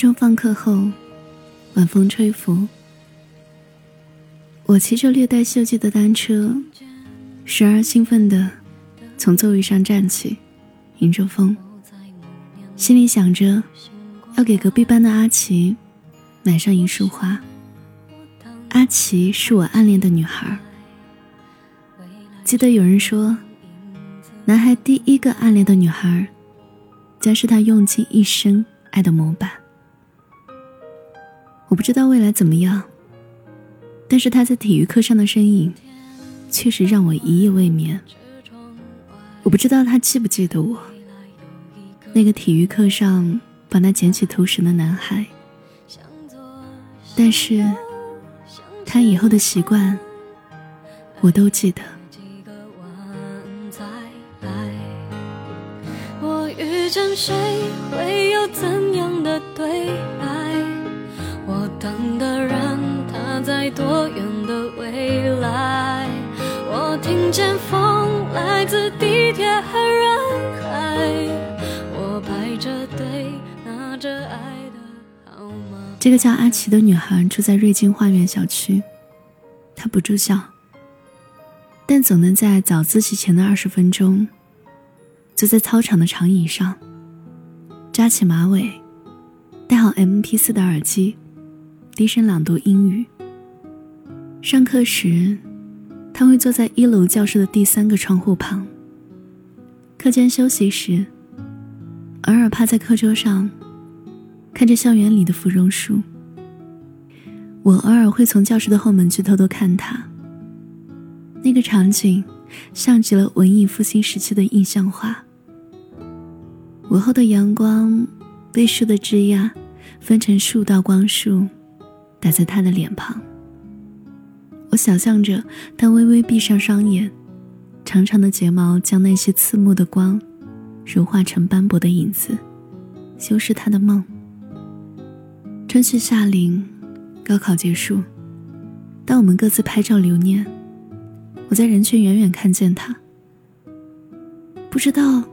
中放课后，晚风吹拂，我骑着略带锈迹的单车，时而兴奋地从座位上站起，迎着风，心里想着要给隔壁班的阿奇买上一束花。阿奇是我暗恋的女孩。记得有人说，男孩第一个暗恋的女孩，将是他用尽一生爱的模板。我不知道未来怎么样，但是他在体育课上的身影，确实让我一夜未眠。我不知道他记不记得我，那个体育课上帮他捡起头绳的男孩。但是，他以后的习惯，我都记得。我遇见谁，会有怎样在多远的未来？我听见风来自地铁和人海。我排着队拿着爱的号码。这个叫阿奇的女孩住在瑞金花园小区，她不住校，但总能在早自习前的二十分钟，坐在操场的长椅上，扎起马尾，戴好 M P 四的耳机。低声朗读英语。上课时，他会坐在一楼教室的第三个窗户旁。课间休息时，偶尔趴在课桌上，看着校园里的芙蓉树。我偶尔会从教室的后门去偷偷看他。那个场景，像极了文艺复兴时期的印象画。午后的阳光被树的枝桠分成数道光束。打在他的脸庞。我想象着他微微闭上双眼，长长的睫毛将那些刺目的光融化成斑驳的影子，修饰他的梦。春去夏临，高考结束，当我们各自拍照留念，我在人群远远看见他。不知道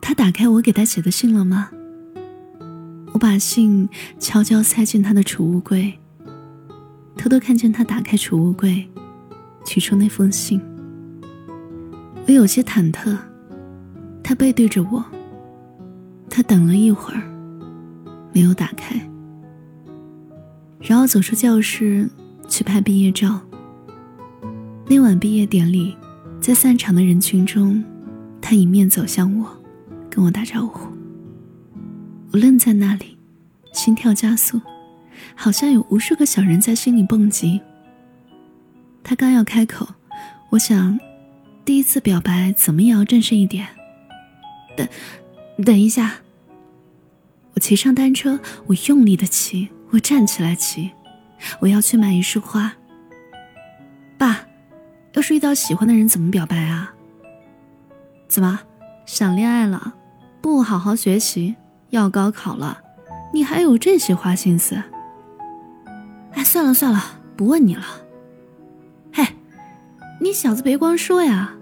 他打开我给他写的信了吗？我把信悄悄塞进他的储物柜。偷偷看见他打开储物柜，取出那封信。我有些忐忑，他背对着我。他等了一会儿，没有打开，然后走出教室去拍毕业照。那晚毕业典礼，在散场的人群中，他迎面走向我，跟我打招呼。我愣在那里，心跳加速。好像有无数个小人在心里蹦极。他刚要开口，我想，第一次表白怎么也要正式一点。等，等一下。我骑上单车，我用力的骑，我站起来骑，我要去买一束花。爸，要是遇到喜欢的人怎么表白啊？怎么，想恋爱了，不好好学习，要高考了，你还有这些花心思？哎，算了算了，不问你了。嘿，你小子别光说呀，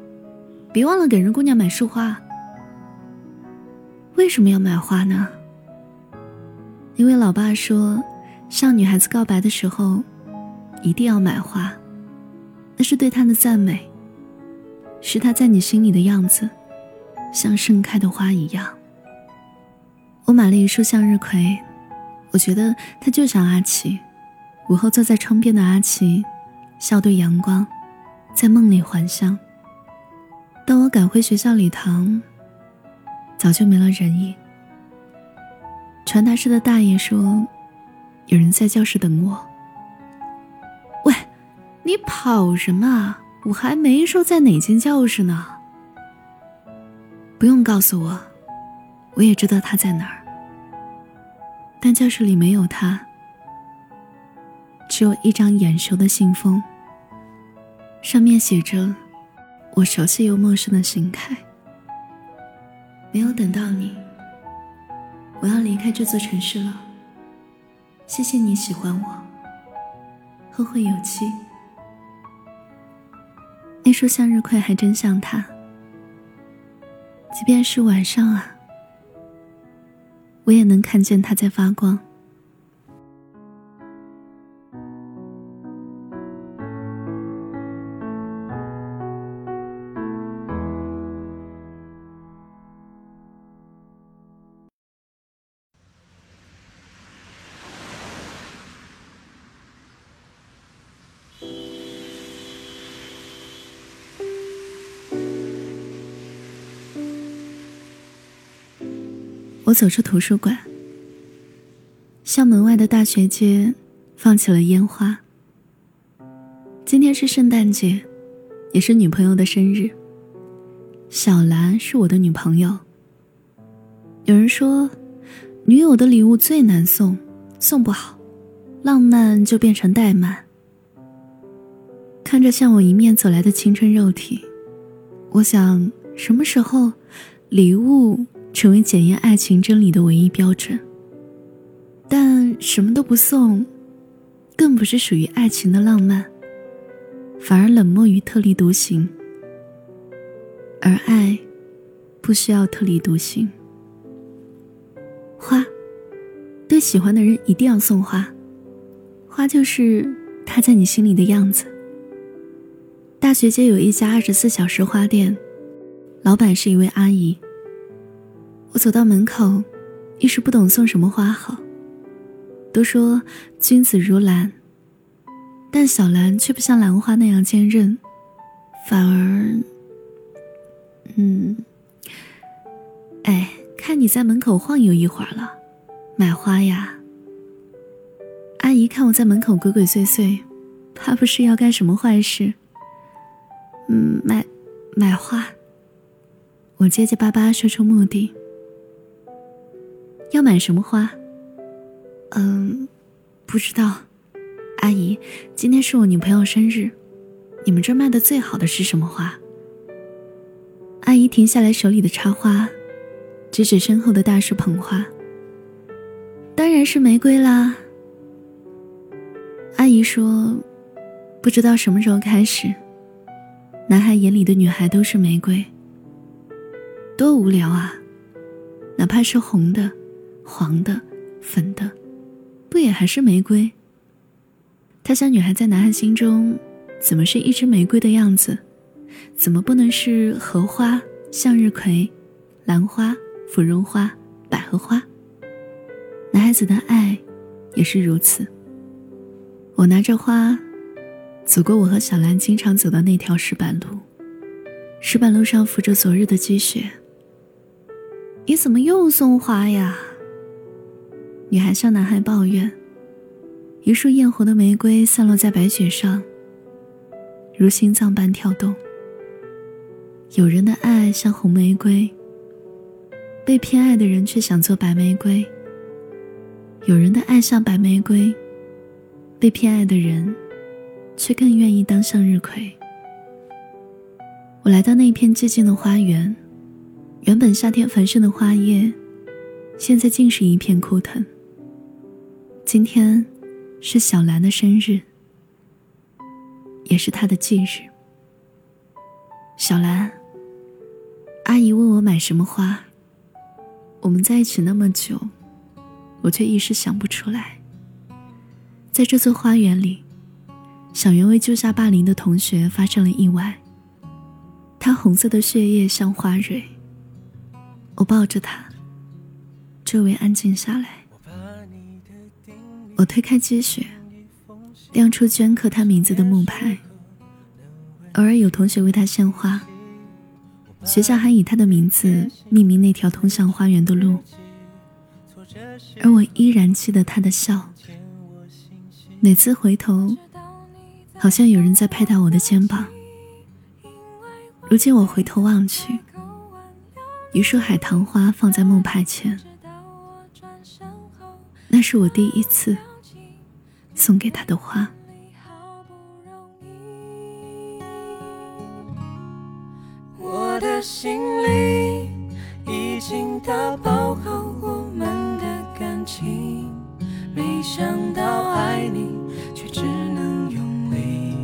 别忘了给人姑娘买束花。为什么要买花呢？因为老爸说，向女孩子告白的时候，一定要买花，那是对她的赞美，是她在你心里的样子，像盛开的花一样。我买了一束向日葵，我觉得它就像阿奇。午后，坐在窗边的阿奇，笑对阳光，在梦里还乡。当我赶回学校礼堂，早就没了人影。传达室的大爷说：“有人在教室等我。”喂，你跑什么？我还没说在哪间教室呢。不用告诉我，我也知道他在哪儿。但教室里没有他。只有一张眼熟的信封，上面写着“我熟悉又陌生的邢凯”。没有等到你，我要离开这座城市了。谢谢你喜欢我，后会有期。那束向日葵还真像他，即便是晚上啊，我也能看见它在发光。我走出图书馆，校门外的大学街放起了烟花。今天是圣诞节，也是女朋友的生日。小兰是我的女朋友。有人说，女友的礼物最难送，送不好，浪漫就变成怠慢。看着向我迎面走来的青春肉体，我想，什么时候，礼物成为检验爱情真理的唯一标准？但什么都不送，更不是属于爱情的浪漫。反而冷漠于特立独行，而爱不需要特立独行。花，对喜欢的人一定要送花，花就是他在你心里的样子。大学街有一家二十四小时花店，老板是一位阿姨。我走到门口，一时不懂送什么花好。都说君子如兰。但小兰却不像兰花那样坚韧，反而，嗯，哎，看你在门口晃悠一会儿了，买花呀。阿姨看我在门口鬼鬼祟祟，怕不是要干什么坏事。嗯，买，买花。我结结巴巴说出目的。要买什么花？嗯，不知道。阿姨，今天是我女朋友生日，你们这卖的最好的是什么花？阿姨停下来手里的插花，指指身后的大树捧花。当然是玫瑰啦。阿姨说，不知道什么时候开始，男孩眼里的女孩都是玫瑰。多无聊啊！哪怕是红的、黄的、粉的，不也还是玫瑰？他想，女孩在男孩心中，怎么是一枝玫瑰的样子？怎么不能是荷花、向日葵、兰花、芙蓉花、百合花？男孩子的爱也是如此。我拿着花，走过我和小兰经常走的那条石板路，石板路上浮着昨日的积雪。你怎么又送花呀？女孩向男孩抱怨。一束艳红的玫瑰散落在白雪上，如心脏般跳动。有人的爱像红玫瑰，被偏爱的人却想做白玫瑰；有人的爱像白玫瑰，被偏爱的人却更愿意当向日葵。我来到那片寂静的花园，原本夏天繁盛的花叶，现在竟是一片枯藤。今天。是小兰的生日，也是她的忌日。小兰，阿姨问我买什么花，我们在一起那么久，我却一时想不出来。在这座花园里，小袁为救下霸凌的同学发生了意外，他红色的血液像花蕊。我抱着他，周围安静下来。我推开积雪，亮出镌刻他名字的木牌。偶尔有同学为他献花，学校还以他的名字命名那条通向花园的路。而我依然记得他的笑，每次回头，好像有人在拍打我的肩膀。如今我回头望去，一束海棠花放在木牌前。那是我第一次送给他的花。我的心里已经打包好我们的感情，没想到爱你却只能用离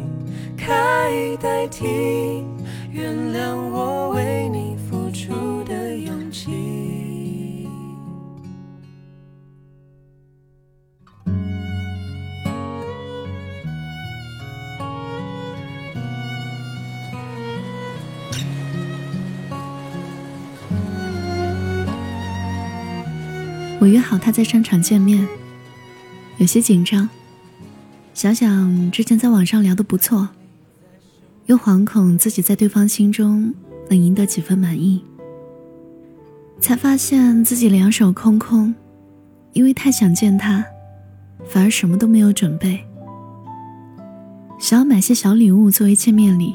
开代替，原谅我为我约好他在商场见面，有些紧张。想想之前在网上聊得不错，又惶恐自己在对方心中能赢得几分满意。才发现自己两手空空，因为太想见他，反而什么都没有准备。想要买些小礼物作为见面礼，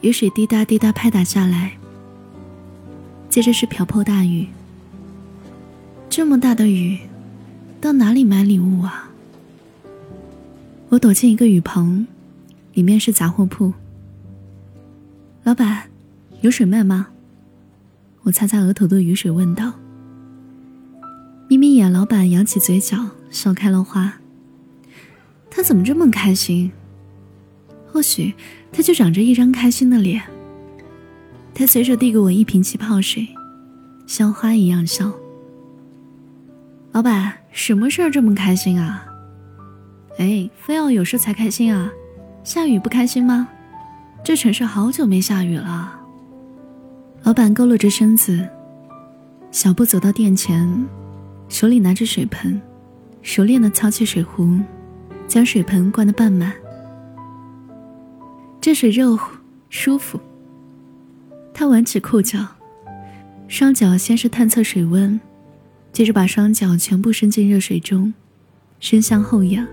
雨水滴答滴答拍打下来，接着是瓢泼大雨。这么大的雨，到哪里买礼物啊？我躲进一个雨棚，里面是杂货铺。老板，有水卖吗？我擦擦额头的雨水问道。眯眯眼，老板扬起嘴角，笑开了花。他怎么这么开心？或许他就长着一张开心的脸。他随手递给我一瓶气泡水，像花一样笑。老板，什么事儿这么开心啊？哎，非要有事才开心啊？下雨不开心吗？这城市好久没下雨了。老板佝偻着身子，小步走到店前，手里拿着水盆，熟练的操起水壶。将水盆灌得半满，这水热乎舒服。他挽起裤脚，双脚先是探测水温，接着把双脚全部伸进热水中，身向后仰，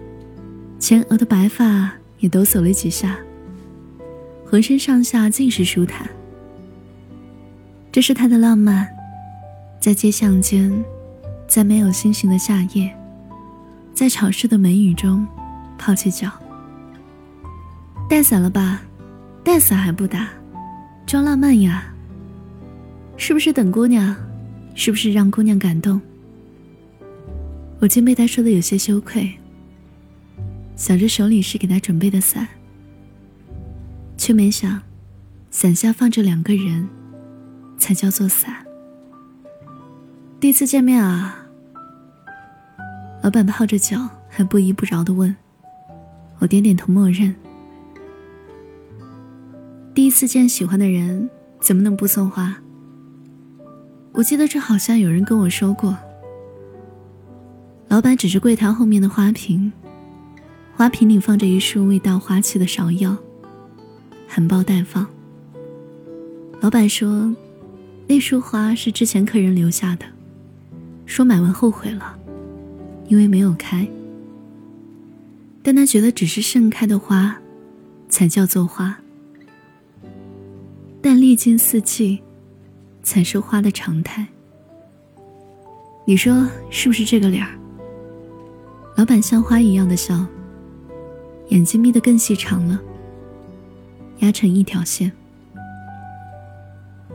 前额的白发也抖擞了几下，浑身上下尽是舒坦。这是他的浪漫，在街巷间，在没有星星的夏夜，在潮湿的梅雨中。泡起脚，带伞了吧？带伞还不打，装浪漫呀？是不是等姑娘？是不是让姑娘感动？我竟被他说的有些羞愧，想着手里是给他准备的伞，却没想，伞下放着两个人，才叫做伞。第一次见面啊？老板泡着脚，还不依不饶的问。我点点头，默认。第一次见喜欢的人，怎么能不送花？我记得这好像有人跟我说过。老板指着柜台后面的花瓶，花瓶里放着一束味道花气的芍药，含苞待放。老板说，那束花是之前客人留下的，说买完后悔了，因为没有开。但他觉得只是盛开的花，才叫做花；但历经四季，才是花的常态。你说是不是这个理儿？老板像花一样的笑，眼睛眯得更细长了，压成一条线。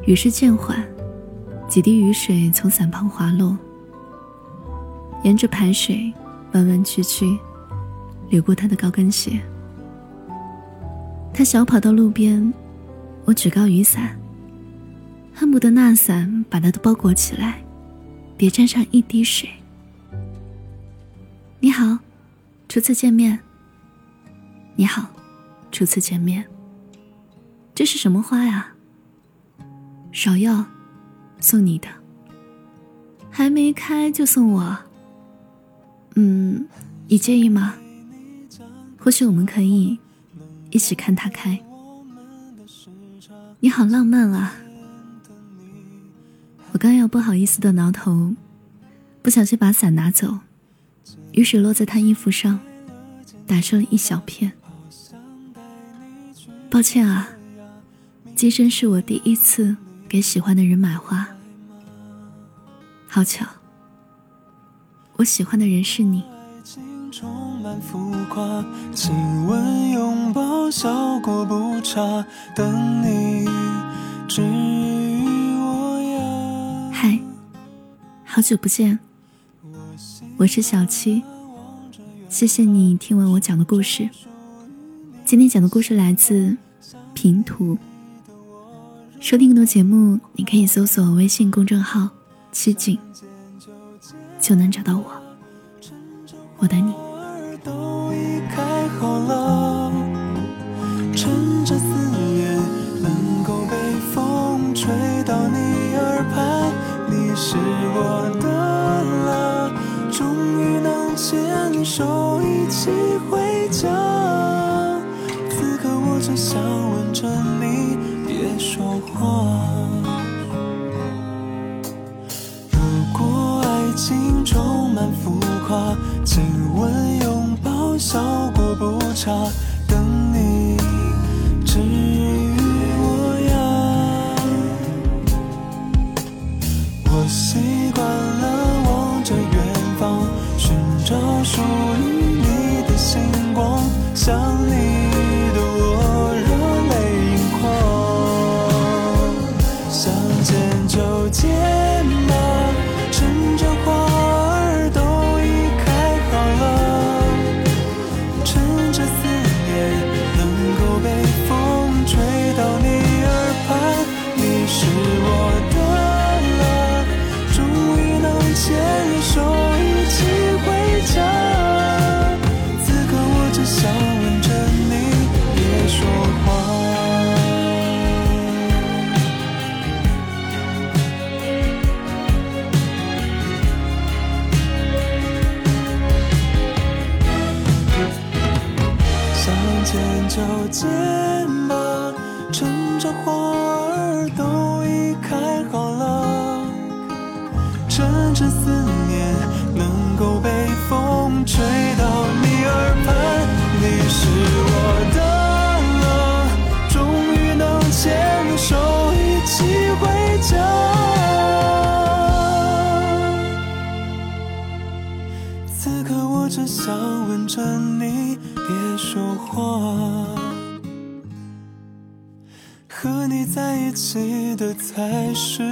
雨势渐缓，几滴雨水从伞旁滑落，沿着排水弯弯曲曲。流过他的高跟鞋，他小跑到路边，我举高雨伞，恨不得那伞把他都包裹起来，别沾上一滴水。你好，初次见面。你好，初次见面。这是什么花呀？芍药，送你的。还没开就送我。嗯，你介意吗？或许我们可以一起看它开。你好浪漫啊！我刚要不好意思的挠头，不小心把伞拿走，雨水落在他衣服上，打湿了一小片。抱歉啊，今生是我第一次给喜欢的人买花。好巧，我喜欢的人是你。充满浮夸，亲吻拥抱效果不差，等你治愈我呀。嗨，好久不见，我是小七，谢谢你听完我讲的故事。今天讲的故事来自平图。收听更多节目，你可以搜索微信公众号“七景”，就能找到我。我等你。是我的手一起回家，此刻我只想吻着你。别说话，如果爱情充满浮夸，亲吻拥抱效果不差。见就见吧，趁着花儿都已开好了，趁着思念能够被风吹到你耳畔，你是我的了，终于能牵手一起回家。此刻我只想吻着你，别说话。和你在一起的才是